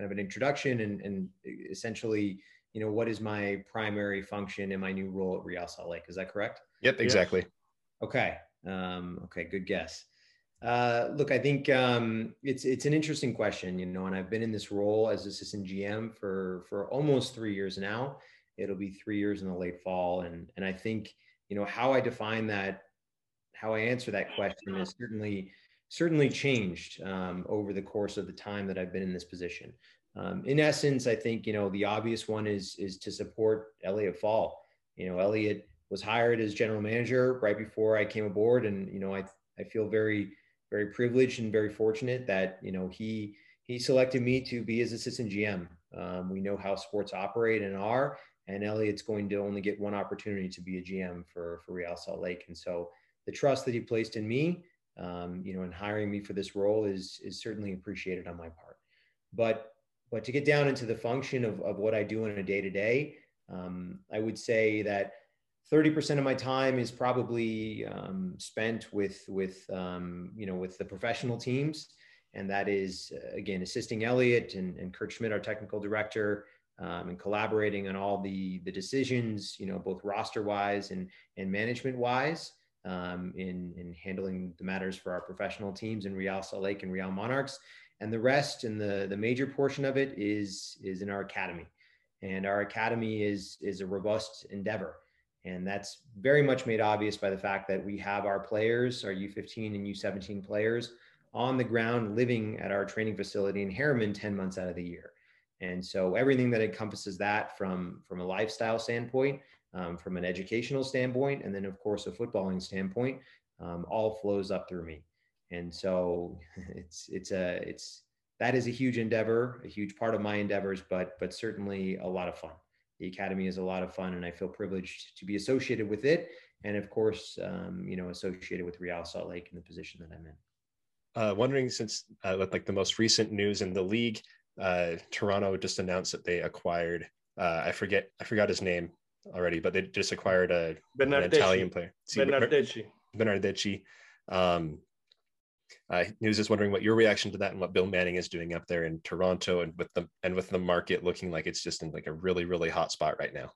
kind of an introduction and, and essentially, you know, what is my primary function in my new role at Real Salt Lake? Is that correct? Yep, exactly. Okay. Um, okay, good guess. Uh, look, I think um, it's it's an interesting question, you know, and I've been in this role as assistant GM for for almost three years now. It'll be three years in the late fall, and and I think you know how I define that, how I answer that question is certainly certainly changed um, over the course of the time that I've been in this position. Um, in essence, I think you know the obvious one is is to support Elliot Fall. You know, Elliot was hired as general manager right before I came aboard, and you know I I feel very very privileged and very fortunate that you know he he selected me to be his assistant GM. Um, we know how sports operate and are, and Elliot's going to only get one opportunity to be a GM for for Real Salt Lake, and so the trust that he placed in me, um, you know, and hiring me for this role is is certainly appreciated on my part. But but to get down into the function of of what I do on a day to day, I would say that 30% of my time is probably um, spent with with um, you know with the professional teams and that is uh, again assisting elliot and, and kurt schmidt our technical director um, and collaborating on all the the decisions you know both roster wise and and management wise um, in in handling the matters for our professional teams in real salt lake and real monarchs. And the rest and the the major portion of it is is in our academy. And our academy is is a robust endeavor. And that's very much made obvious by the fact that we have our players, our U15 and U17 players, on the ground living at our training facility in Herriman 10 months out of the year. And so everything that encompasses that from, from a lifestyle standpoint, um, from an educational standpoint, and then of course a footballing standpoint, um, all flows up through me. And so it's it's a it's that is a huge endeavor, a huge part of my endeavors, but but certainly a lot of fun the academy is a lot of fun and i feel privileged to be associated with it and of course um, you know associated with real salt lake in the position that i'm in uh, wondering since uh, like the most recent news in the league uh, toronto just announced that they acquired uh, i forget i forgot his name already but they just acquired a an italian player bernardeschi bernardeschi um, he was just wondering what your reaction to that and what Bill Manning is doing up there in Toronto and with the and with the market looking like it's just in like a really really hot spot right now.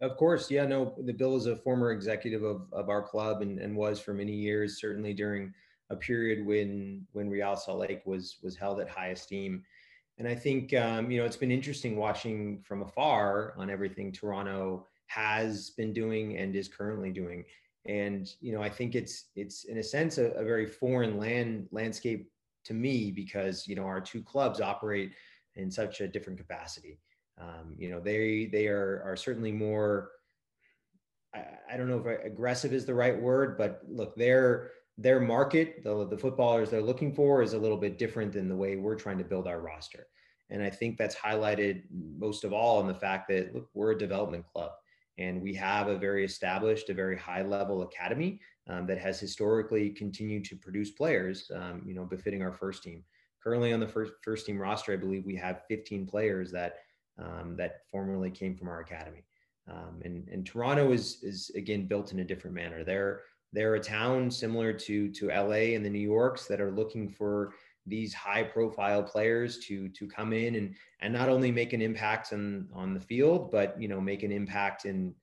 Of course, yeah, no. The Bill is a former executive of, of our club and, and was for many years, certainly during a period when when Real Salt Lake was was held at high esteem. And I think um, you know it's been interesting watching from afar on everything Toronto has been doing and is currently doing. And you know i think it's it's in a sense a, a, very foreign land landscape to me because you know our two clubs operate in such a different capacity. Um, you know they they are are certainly more I, I don't know if aggressive is the right word but look their their market the, the footballers they're looking for is a little bit different than the way we're trying to build our roster. And i think that's highlighted most of all in the fact that look we're a development club and we have a very established, a very high level academy um, that has historically continued to produce players, um, you know, befitting our first team. Currently on the first, first team roster, I believe we have 15 players that, um, that formerly came from our academy. Um, and, and Toronto is, is again, built in a different manner. They're, they're a town similar to, to LA and the New Yorks that are looking for these high profile players to to come in and and not only make an impact on on the field but you know make an impact in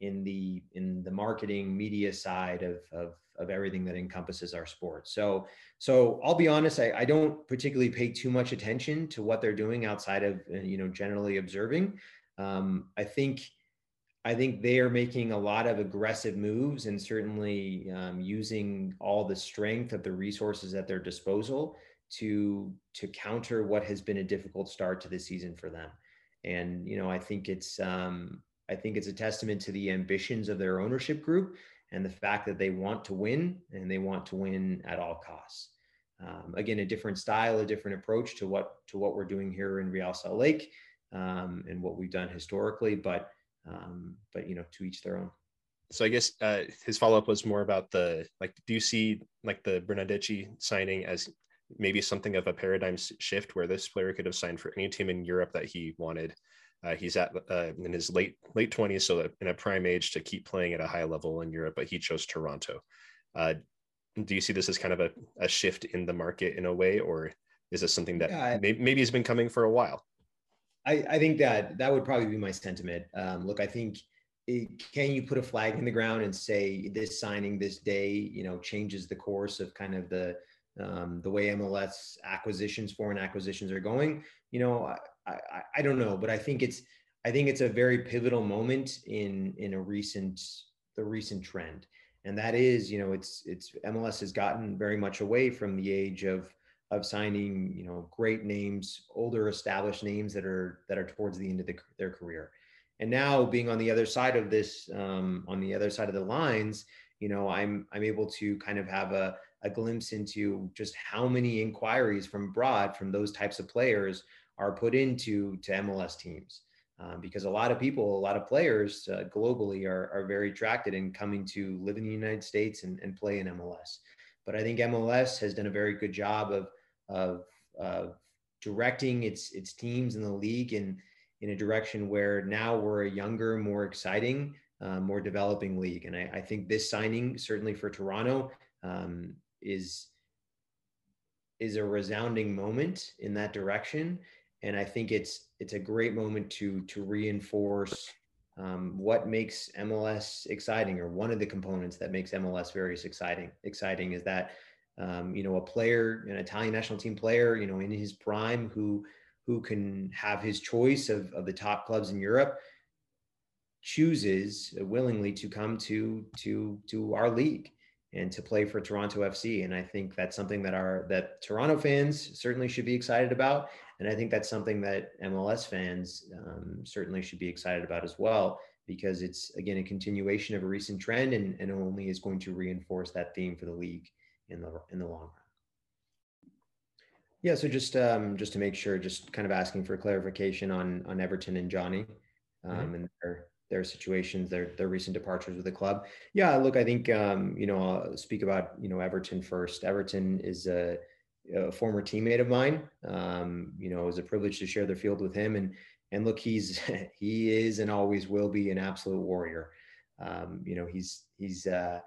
in the in the marketing media side of of, of everything that encompasses our sport. So so i'll be honest I, I don't particularly pay too much attention to what they're doing outside of uh, you know generally observing. Um, i think I think they are making a lot of aggressive moves and certainly um, using all the strength of the resources at their disposal to to counter what has been a difficult start to the season for them. And you know, I think it's um, I think it's a testament to the ambitions of their ownership group and the fact that they want to win and they want to win at all costs. Um, again, a different style, a different approach to what to what we're doing here in Real Salt Lake um, and what we've done historically, but um, but you know, to each their own. So I guess uh, his follow up was more about the like. Do you see like the Bernardeschi signing as maybe something of a paradigm shift where this player could have signed for any team in Europe that he wanted. Uh, he's at uh, in his late late twenties, so in a prime age to keep playing at a high level in Europe. But he chose Toronto. Uh, do you see this as kind of a, a shift in the market in a way, or is this something that yeah, maybe, maybe has been coming for a while? I, I think that that would probably be my sentiment. Um, look, I think it, can you put a flag in the ground and say this signing this day, you know, changes the course of kind of the um, the way MLS acquisitions, foreign acquisitions are going? You know, I, I, I don't know, but I think it's I think it's a very pivotal moment in in a recent the recent trend, and that is you know it's it's MLS has gotten very much away from the age of of signing you know great names, older established names that are that are towards the end of the, their career, and now being on the other side of this um, on the other side of the lines, you know I'm I'm able to kind of have a a glimpse into just how many inquiries from abroad from those types of players are put into to MLS teams um, because a lot of people, a lot of players uh, globally are, are very attracted in coming to live in the United States and, and play in MLS. But I think MLS has done a very good job of, of, of directing its, its teams in the league in, in a direction where now we're a younger, more exciting, uh, more developing league. And I, I, think this signing, certainly for Toronto, um, is is a resounding moment in that direction and I think it's it's a great moment to to reinforce um, what makes MLS exciting, or one of the components that makes MLS very exciting. Exciting is that um, you know a player, an Italian national team player, you know in his prime, who who can have his choice of of the top clubs in Europe, chooses willingly to come to to to our league and to play for Toronto FC. And I think that's something that our that Toronto fans certainly should be excited about. And I think that's something that MLS fans um, certainly should be excited about as well, because it's again a continuation of a recent trend and, and only is going to reinforce that theme for the league in the in the long run. Yeah, so just um, just to make sure, just kind of asking for clarification on on Everton and Joni um, mm-hmm. and their their situations, their their recent departures with the club. Yeah, look, I think um, you know I'll speak about you know Everton first. Everton is a, a former teammate of mine. Um, you know, it was a privilege to share the field with him, and and look, he's he is and always will be an absolute warrior. Um, you know, he's he's uh,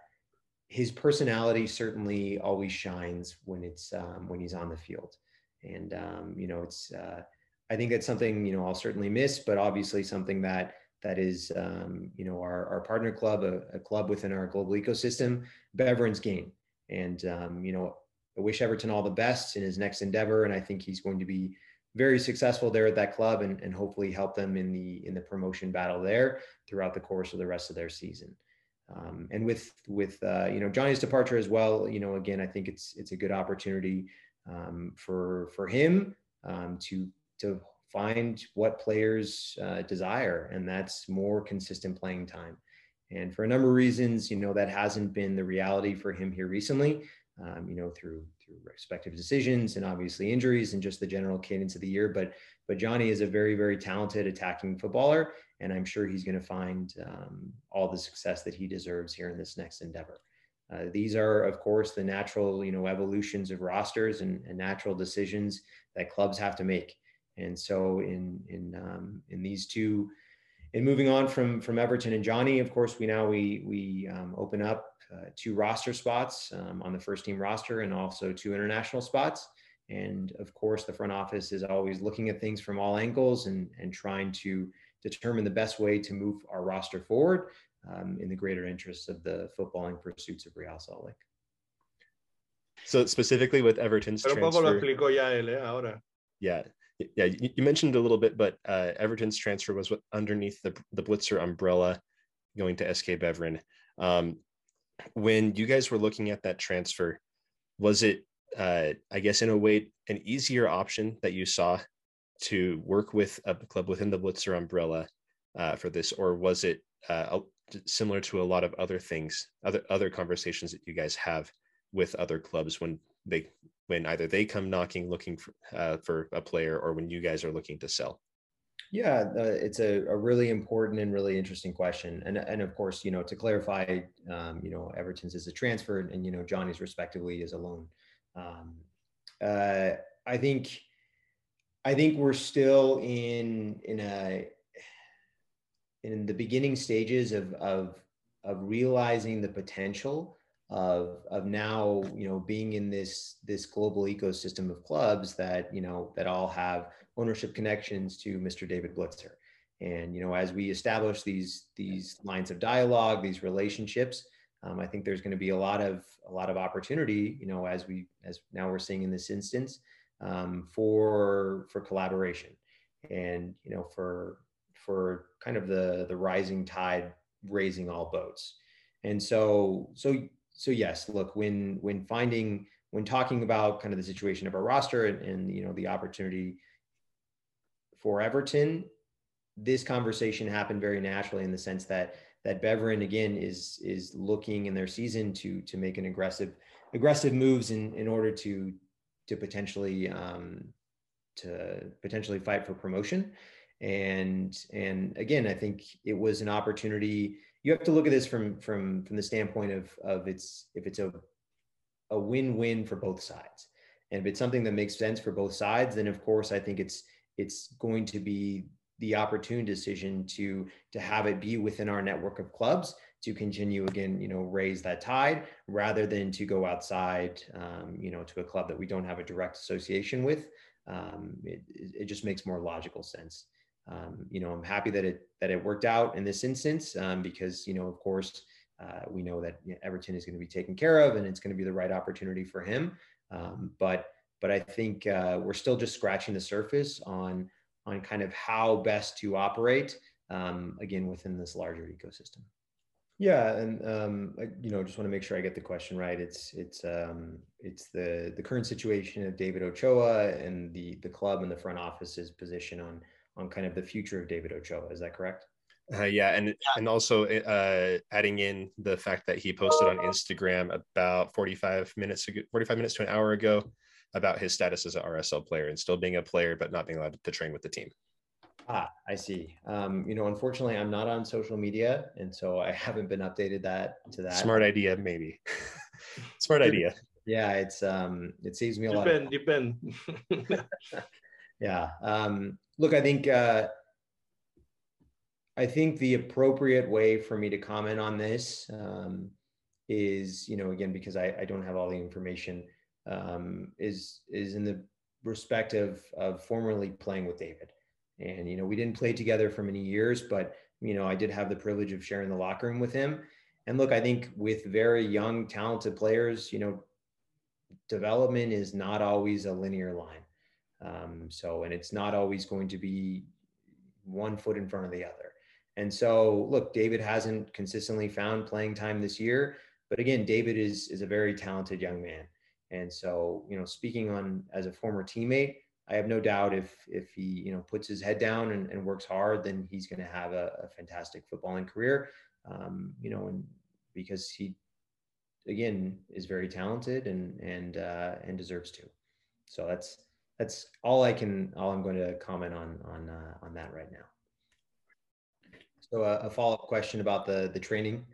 his personality certainly always shines when it's um, when he's on the field, and um, you know, it's uh, I think that's something you know I'll certainly miss, but obviously something that that is, um, you know, our, our partner club, a, a, club within our global ecosystem, Beveren's Gain. And, um, you know, I wish Everton all the best in his next endeavor. And I think he's going to be very successful there at that club and, and hopefully help them in the, in the promotion battle there throughout the course of the rest of their season. Um, and with, with, uh, you know, Joni's departure as well, you know, again, I think it's, it's a good opportunity um, for, for him um, to, to find what players uh, desire, and that's more consistent playing time. And for a number of reasons, you know, that hasn't been the reality for him here recently. Um, you know, through through respective decisions and obviously injuries and just the general cadence of the year. But but Joni is a very very talented attacking footballer, and I'm sure he's going to find um, all the success that he deserves here in this next endeavor. Uh, these are, of course, the natural you know evolutions of rosters and, and natural decisions that clubs have to make. And so in in um, in these two, in moving on from from Everton and Joni, of course, we now we we um, open up uh, two roster spots um, on the first team roster and also two international spots. And of course, the front office is always looking at things from all angles and and trying to determine the best way to move our roster forward um, in the greater interests of the footballing pursuits of Real Salt Lake. So specifically with Everton's Pero transfer, lo explicó ya él, eh, ahora. Yeah, yeah, you, mentioned a little bit, but uh, Everton's transfer was underneath the the Blitzer umbrella, going to SK Beveren. Um, when you guys were looking at that transfer, was it, uh, I guess, in a way, an easier option that you saw to work with a club within the Blitzer umbrella uh, for this, or was it uh, similar to a lot of other things, other other conversations that you guys have with other clubs when they when either they come knocking looking for, uh, for a player or when you guys are looking to sell? Yeah, uh, it's a, a, really important and really interesting question. And, and of course, you know, to clarify, um, you know, Everton's is a transfer and, you know, Joni's respectively is a loan. Um, uh, I think, I think we're still in, in a, in the beginning stages of, of, of realizing the potential of of now you know being in this this global ecosystem of clubs that you know that all have ownership connections to Mr. David Blitzer. And you know, as we establish these these lines of dialogue, these relationships, um, I think there's going to be a lot of a lot of opportunity. You know, as we as now we're seeing in this instance um, for for collaboration, and you know, for for kind of the the rising tide raising all boats. And so so so yes, look when when finding when talking about kind of the situation of our roster and, and you know the opportunity for Everton, this conversation happened very naturally in the sense that that Beveren again is is looking in their season to to make an aggressive aggressive moves in in order to to potentially um, to potentially fight for promotion. And and again I think it was an opportunity you have to look at this from from from the standpoint of of it's if it's a a win-win for both sides. And if it's something that makes sense for both sides then of course I think it's it's going to be the opportune decision to to have it be within our network of clubs to continue again you know raise that tide rather than to go outside um, you know to a club that we don't have a direct association with. Um, it, it just makes more logical sense um, you know i'm happy that it that it worked out in this instance um, because you know of course uh, we know that everton is going to be taken care of and it's going to be the right opportunity for him um, but but i think uh, we're still just scratching the surface on on kind of how best to operate um, again within this larger ecosystem. Yeah, and um, I, you know, just want to make sure I get the question right. It's it's um, it's the the current situation of David Ochoa and the the club and the front office's position on on kind of the future of David Ochoa. Is that correct? Uh, yeah, and and also uh, adding in the fact that he posted on Instagram about 45 minutes ago, 45 minutes to an hour ago about his status as an RSL player and still being a player, but not being allowed to train with the team. Ah, I see. Um, you know, unfortunately, I'm not on social media, and so I haven't been updated that to that. Smart idea, maybe. Smart idea. Yeah, it's um, it saves me a depend, lot. Depend. yeah. Um, look, I think uh, I think the appropriate way for me to comment on this um, is, you know, again, because I, I don't have all the information um, is is in the respect of of formerly playing with David. And you know, we didn't play together for many years, but you know, I did have the privilege of sharing the locker room with him. And look, I think with very young, talented players, you know, development is not always a linear line. Um, so, and it's not always going to be one foot in front of the other. And so, look, David hasn't consistently found playing time this year, but again, David is is a very talented young man. And so, you know, speaking on as a former teammate, I have no doubt if if he you know puts his head down and, and works hard, then he's going to have a, a, fantastic footballing career. Um, you know, and because he again is very talented and and uh, and deserves to. So that's that's all I can all I'm going to comment on on uh, on that right now. So uh, a follow up question about the the training.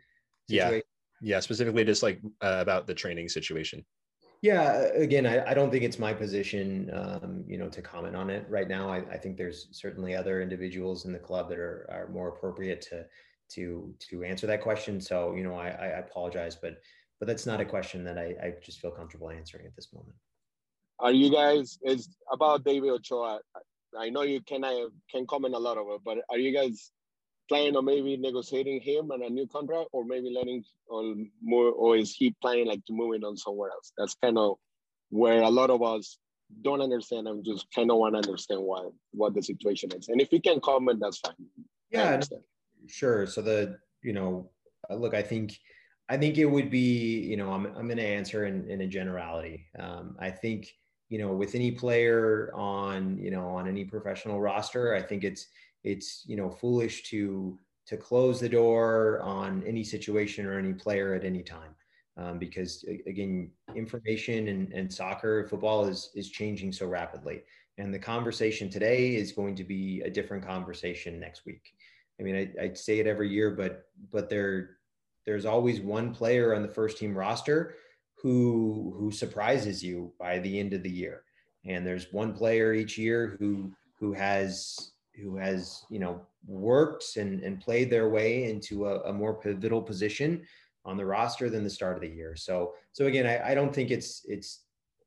Situation. Yeah, yeah, specifically just like uh, about the training situation. Yeah, again, I, I don't think it's my position, um, you know, to comment on it right now. I, I think there's certainly other individuals in the club that are, are more appropriate to to to answer that question. So, you know, I, I apologize, but but that's not a question that I, I just feel comfortable answering at this moment. Are you guys is about David Ochoa? I know you can I can comment a lot of it, but are you guys planning on maybe negotiating him and a new contract, or maybe letting on more, or is he planning like to move moving on somewhere else? That's kind of where a lot of us don't understand and just kind of want to understand why what the situation is. And if you can comment, that's fine. Yeah, sure. So the you know, uh, look, I think. I think it would be, you know, I'm, I'm going to answer in, in a generality. Um, I think, you know, with any player on, you know, on any professional roster, I think it's, it's you know foolish to to close the door on any situation or any player at any time. Um, because again information and, and soccer football is is changing so rapidly. And the conversation today is going to be a different conversation next week. I mean I, I say it every year but but there there's always one player on the first team roster who who surprises you by the end of the year and there's one player each year who who has who has you know worked and, and played their way into a, a, more pivotal position on the roster than the start of the year. So so again, I, I don't think it's it's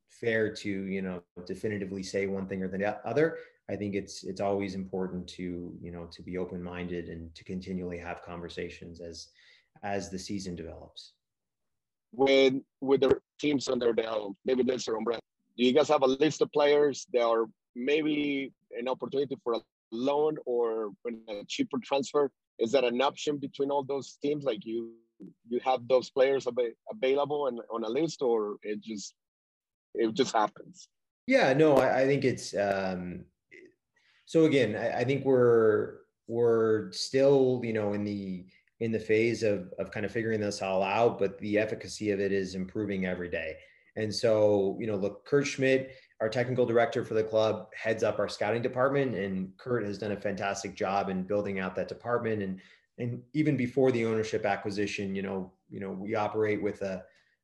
fair to you know definitively say one thing or the other. I think it's it's always important to you know to be open minded and to continually have conversations as as the season develops. With with the teams under the David Blitzer umbrella, do you guys have a list of players that are maybe an opportunity for a loan or a cheaper transfer? Is that an option between all those teams? Like you you have those players av- available and on a list, or it just it just happens? Yeah, no, I, I think it's um, so again, I, I, think we're we're still, you know, in the in the phase of of kind of figuring this all out, but the efficacy of it is improving every day. And so, you know, look, Kurt Schmidt, our technical director for the club, heads up our scouting department, and Kurt has done a fantastic job in building out that department. And and even before the ownership acquisition, you know, you know, we operate with a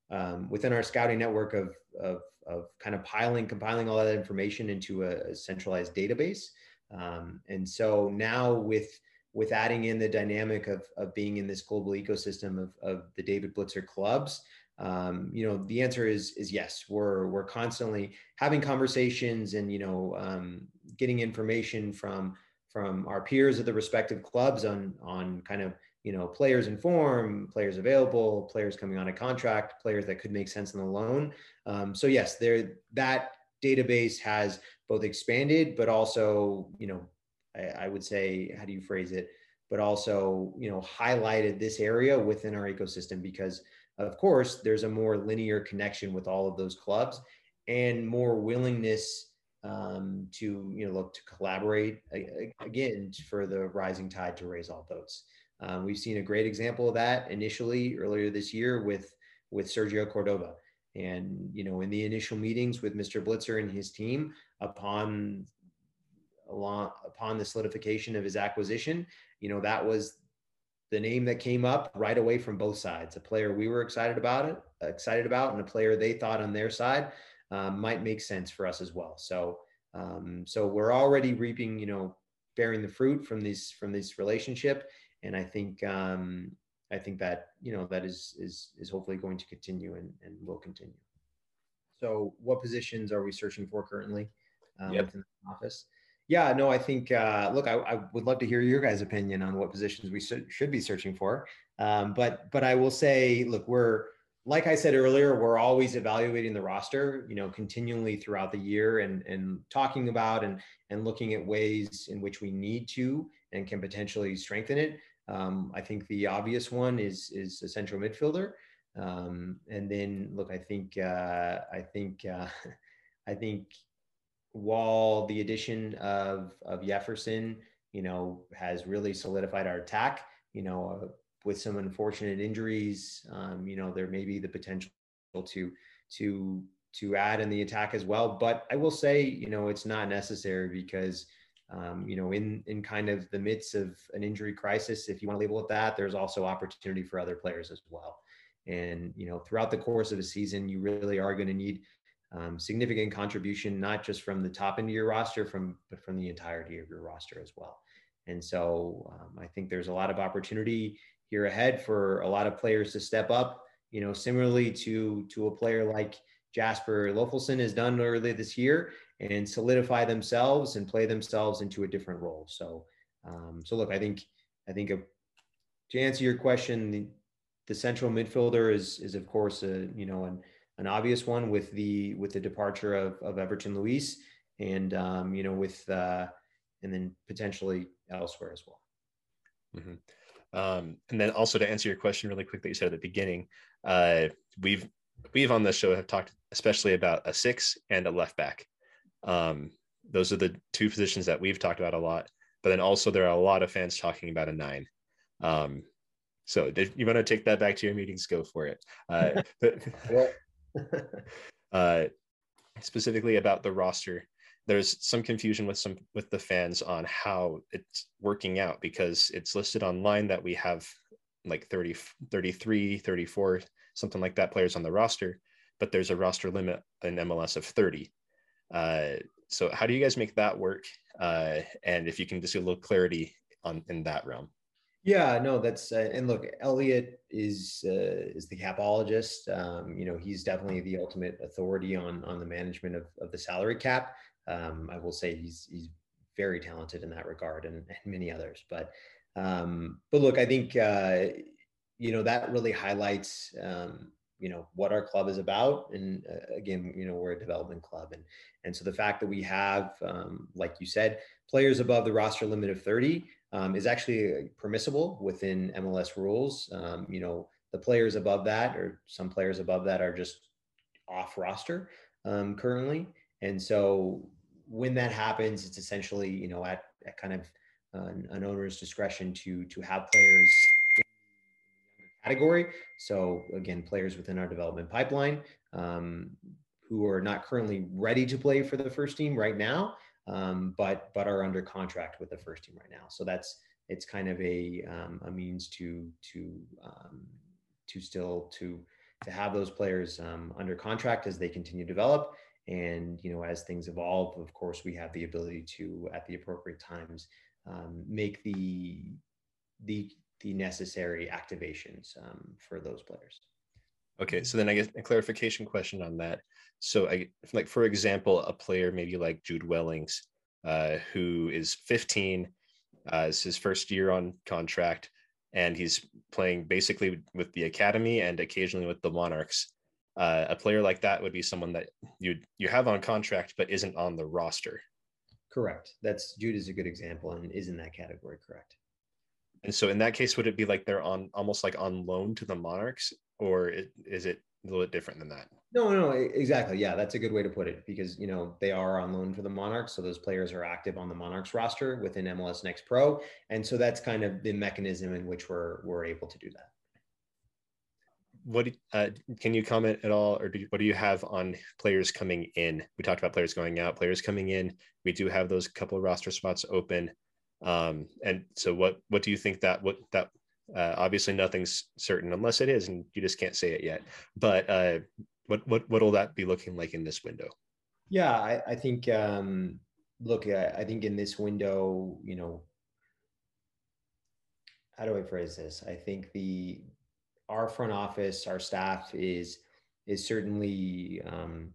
um, within our scouting network of, of of kind of piling, compiling all that information into a, a centralized database. Um, and so now with with adding in the dynamic of, of being in this global ecosystem of, of the David Blitzer clubs, um, you know, the answer is is yes. We're we're constantly having conversations and you know um, getting information from from our peers at the respective clubs on on kind of you know players in form, players available, players coming on a contract, players that could make sense in the loan. Um, so yes, there that database has both expanded, but also, you know, I, I, would say, how do you phrase it? But also, you know, highlighted this area within our ecosystem because, of course, there's a more linear connection with all of those clubs and more willingness um, to, you know, look to collaborate again for the rising tide to raise all boats. Um, we've seen a great example of that initially earlier this year with with Sergio Cordova. And you know, in the initial meetings with Mr. Blitzer and his team, upon along, upon the solidification of his acquisition, you know, that was the name that came up right away from both sides. A player we were excited about it, excited about, and a player they thought on their side um, might make sense for us as well. So, um, so we're already reaping, you know, bearing the fruit from these from this relationship, and I think um, I think that you know that is is is hopefully going to continue and, and will continue. So, what positions are we searching for currently um, yep. within the office? Yeah, no, I think uh, look, I, I, would love to hear your guys' opinion on what positions we should be searching for. Um, but but I will say, look, we're like I said earlier, we're always evaluating the roster, you know, continually throughout the year and and talking about and and looking at ways in which we need to and can potentially strengthen it. Um, I think the obvious one is is a central midfielder. Um, and then look, I think uh, I think uh, I think while the addition of of Jefferson, you know, has really solidified our attack, you know, uh, with some unfortunate injuries, um, you know, there may be the potential to to to add in the attack as well. But I will say, you know, it's not necessary because um, you know, in in kind of the midst of an injury crisis, if you want to label it that, there's also opportunity for other players as well. And you know, throughout the course of a season, you really are going to need um, significant contribution, not just from the top end of your roster, from but from the entirety of your roster as well. And so, um, I think there's a lot of opportunity here ahead for a lot of players to step up. You know, similarly to to a player like Jasper Löffelsend has done early this year, and solidify themselves and play themselves into a different role. So, um, so look, I think, I think a, to answer your question, the, the central midfielder is, is of course, a, you know, an, an obvious one with the, with the departure of, of Everton Luiz and, um, you know, with, uh, and then potentially elsewhere as well. Mm-hmm. Um, and then also to answer your question really quick that you said at the beginning, uh, we've we've on this show have talked especially about a six and a left back. Um, those are the two positions that we've talked about a lot. But then also there are a lot of fans talking about a nine. Um, so if you want to take that back to your meetings, go for it. Uh, but, uh, specifically about the roster, there's some confusion with some with the fans on how it's working out because it's listed online that we have like 30 33 34 something like that players on the roster but there's a roster limit in mls of 30 uh, so how do you guys make that work? Uh, and if you can just get a little clarity on in that realm. Yeah, no, that's uh, and look, Elliot is uh, is the capologist. Um, you know, he's definitely the ultimate authority on on the management of, of the salary cap. Um, I will say he's he's very talented in that regard, and, and many others. But um, but look, I think uh, you know that really highlights um, you know what our club is about and uh, again you know we're a development club and and so the fact that we have um, like you said players above the roster limit of 30 um, is actually uh, permissible within mls rules um, you know the players above that or some players above that are just off roster um, currently and so when that happens it's essentially you know at, at kind of an owner's discretion to to have players category. So again, players within our development pipeline um, who are not currently ready to play for the first team right now, um, but but are under contract with the first team right now. So that's it's kind of a um, a means to to um, to still to to have those players um, under contract as they continue to develop. And you know, as things evolve, of course, we have the ability to, at the appropriate times, um, make the the the necessary activations um, for those players. Okay, so then I guess a clarification question on that. So, I like for example, a player maybe like Jude Wellings, uh, who is 15, uh, is his first year on contract, and he's playing basically with the academy and occasionally with the Monarchs. Uh, a player like that would be someone that you you have on contract but isn't on the roster. Correct. That's Jude is a good example and is in that category. Correct. And so in that case, would it be like they're on almost like on loan to the Monarchs, or is it a little bit different than that? No, no, exactly. Yeah, that's a good way to put it because you know they are on loan for the Monarchs, so those players are active on the Monarchs roster within MLS Next Pro, and so that's kind of the mechanism in which we're we're able to do that. What uh, can you comment at all, or do you, what do you have on players coming in? We talked about players going out, players coming in. We do have those couple of roster spots open. Um, and so what what do you think that what that uh, obviously nothing's certain unless it is, and you just can't say it yet. But uh, what what what'll that be looking like in this window? Yeah, I, I think um, look, I, I think in this window, you know, how do I phrase this? I think the our front office, our staff is is certainly um,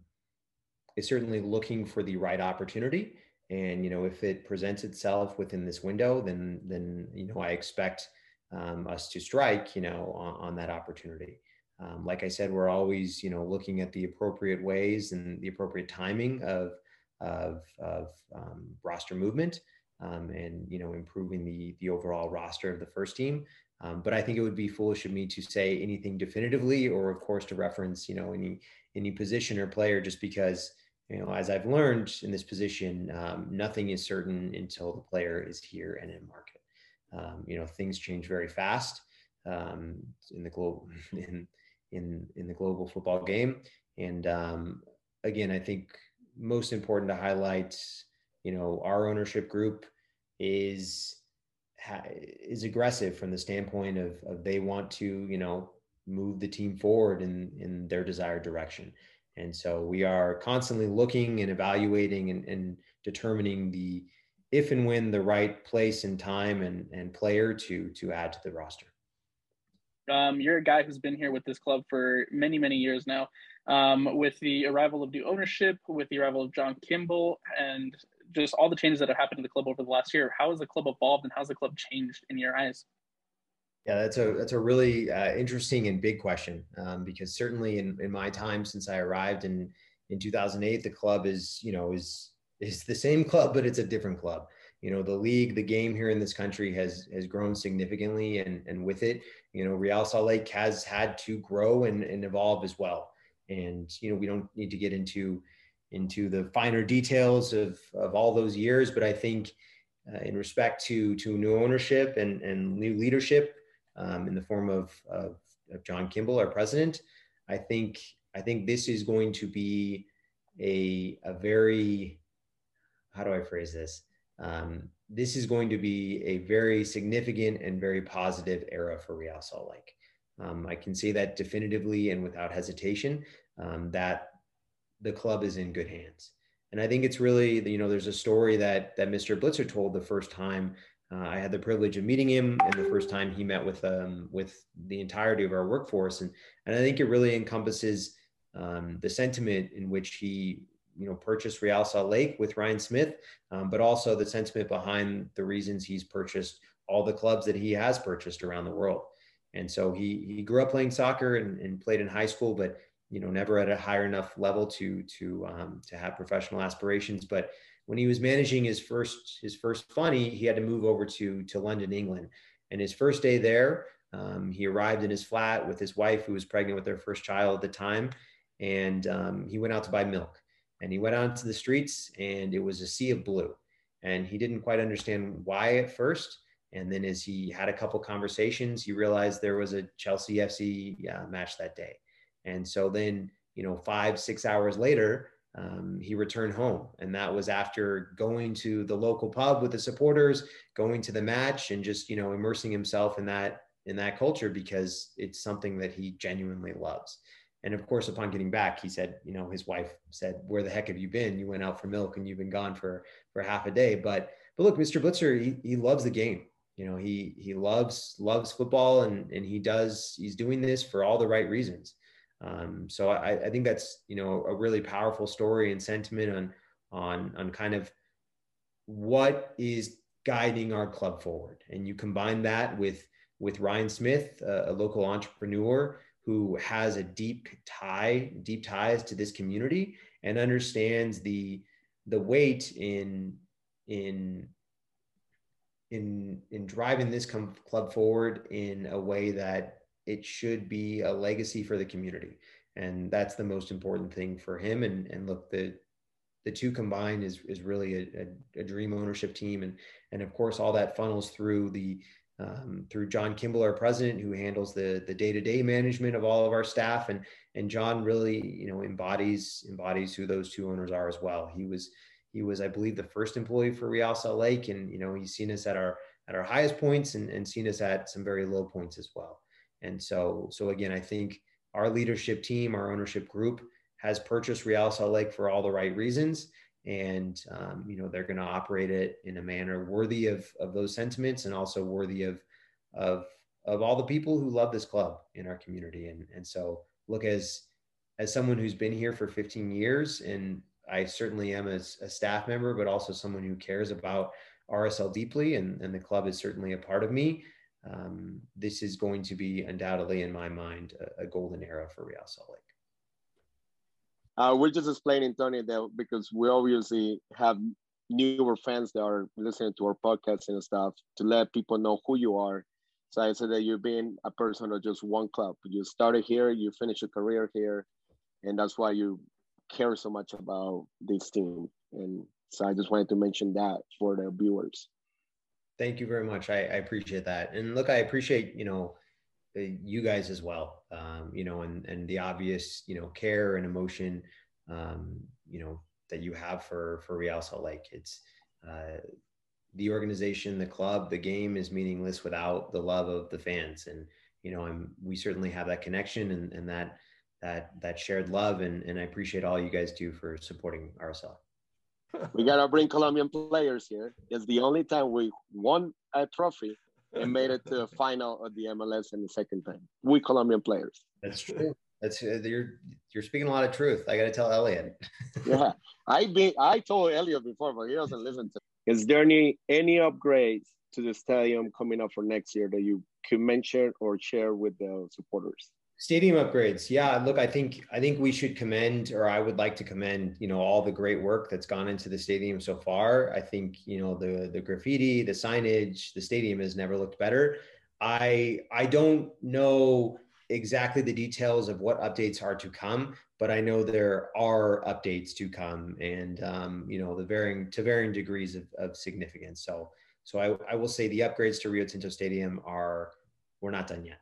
is certainly looking for the right opportunity and you know if it presents itself within this window then then you know i expect um, us to strike you know on, on that opportunity um, like i said we're always you know looking at the appropriate ways and the appropriate timing of of, of um, roster movement um, and you know improving the the overall roster of the first team um, but i think it would be foolish of me to say anything definitively or of course to reference you know any any position or player just because you know, as I've learned in this position, um, nothing is certain until the player is here and in market. Um, you know, things change very fast um, in the global in, in in the global football game. And um, again, I think most important to highlight, you know, our ownership group is is aggressive from the standpoint of, of they want to, you know, move the team forward in in their desired direction. And so we are constantly looking and evaluating and, and determining the if and when the right place and time and, and player to to add to the roster. Um, you're a guy who's been here with this club for many, many years now. Um, with the arrival of new ownership, with the arrival of John Kimball, and just all the changes that have happened to the club over the last year, how has the club evolved and how's the club changed in your eyes? Yeah, that's a that's a really uh, interesting and big question um, because certainly in, in my time since I arrived in in 2008, the club is you know is is the same club, but it's a different club. You know, the league, the game here in this country has has grown significantly, and and with it, you know, Real Salt Lake has had to grow and, and evolve as well. And you know, we don't need to get into into the finer details of of all those years, but I think uh, in respect to to new ownership and and new leadership um, in the form of, of, of, John Kimball, our president. I think I think this is going to be a, a very how do I phrase this? Um, this is going to be a very significant and very positive era for Real Salt Lake. Um, I can say that definitively and without hesitation um, that the club is in good hands. And I think it's really, you know, there's a story that that Mr. Blitzer told the first time uh, I had the privilege of meeting him, and the first time he met with um, with the entirety of our workforce, and and I think it really encompasses um, the sentiment in which he you know, purchased Real Salt Lake with Ryan Smith, um, but also the sentiment behind the reasons he's purchased all the clubs that he has purchased around the world. And so he he grew up playing soccer and, and played in high school, but you know never at a higher enough level to to um, to have professional aspirations. But when he was managing his first his first funny, he had to move over to to London, England. And his first day there, um, he arrived in his flat with his wife, who was pregnant with their first child at the time, and um, he went out to buy milk. And he went out the streets, and it was a sea of blue. And he didn't quite understand why at first. And then as he had a couple conversations, he realized there was a Chelsea FC uh, match that day. And so then, you know, five, six hours later, um, he returned home. And that was after going to the local pub with the supporters, going to the match and just, you know, immersing himself in that, in that culture because it's something that he genuinely loves. And of course, upon getting back, he said, you know, his wife said, where the heck have you been? You went out for milk and you've been gone for, for half a day. But, but look, Mr. Blitzer, he, he loves the game you know he he loves loves football and and he does he's doing this for all the right reasons um, so I, I think that's you know a really powerful story and sentiment on on on kind of what is guiding our club forward and you combine that with with Ryan Smith a, a local entrepreneur who has a deep tie deep ties to this community and understands the the weight in in in in driving this club forward in a way that it should be a legacy for the community. And that's the most important thing for him. And and look the the two combined is is really a, a, a dream ownership team. And and of course all that funnels through the um, through John Kimball, our president, who handles the the day to day management of all of our staff, and and John really you know embodies embodies who those two owners are as well. He was he was, I believe, the first employee for Real Salt Lake, and you know he's seen us at our at our highest points and, and seen us at some very low points as well. And so, so again, I think our leadership team, our ownership group, has purchased Real Salt Lake for all the right reasons, and um, you know they're going to operate it in a manner worthy of of those sentiments and also worthy of of of all the people who love this club in our community. And and so, look as as someone who's been here for 15 years and I certainly am as a staff member, but also someone who cares about RSL deeply, and, and the club is certainly a part of me. Um, this is going to be undoubtedly, in my mind, a, a golden era for Real Salt Lake. Uh, we're just explaining, Tony, that because we obviously have newer fans that are listening to our podcast and stuff to let people know who you are. So I said that you've been a person of just one club. You started here, you finished your career here, and that's why you care so much about this team. And so I just wanted to mention that for the viewers. Thank you very much. I, I appreciate that. And look, I appreciate, you know, you guys as well, um, you know, and, and the obvious, you know, care and emotion, um, you know, that you have for, for Real Salt Lake. It's, uh, the organization, the club, the game is meaningless without the love of the fans. And, you know, I'm, we certainly have that connection and, and that, that that shared love and, and I appreciate all you guys do for supporting RSL. We gotta bring Colombian players here. It's the only time we won a trophy and made it to the final of the MLS in the second time. We Colombian players. That's true. That's uh, you're you're speaking a lot of truth. I got to tell Elliot. yeah, I be I told Elliot before, but he doesn't listen to. Is there any any upgrades to the stadium coming up for next year that you could mention or share with the supporters? Stadium upgrades. Yeah, look, I think I think we should commend, or I would like to commend, you know, all the great work that's gone into the stadium so far. I think, you know, the the graffiti, the signage, the stadium has never looked better. I I don't know exactly the details of what updates are to come, but I know there are updates to come, and um, you know, the varying to varying degrees of, of significance. So so I, I will say the upgrades to Rio Tinto Stadium are we're not done yet.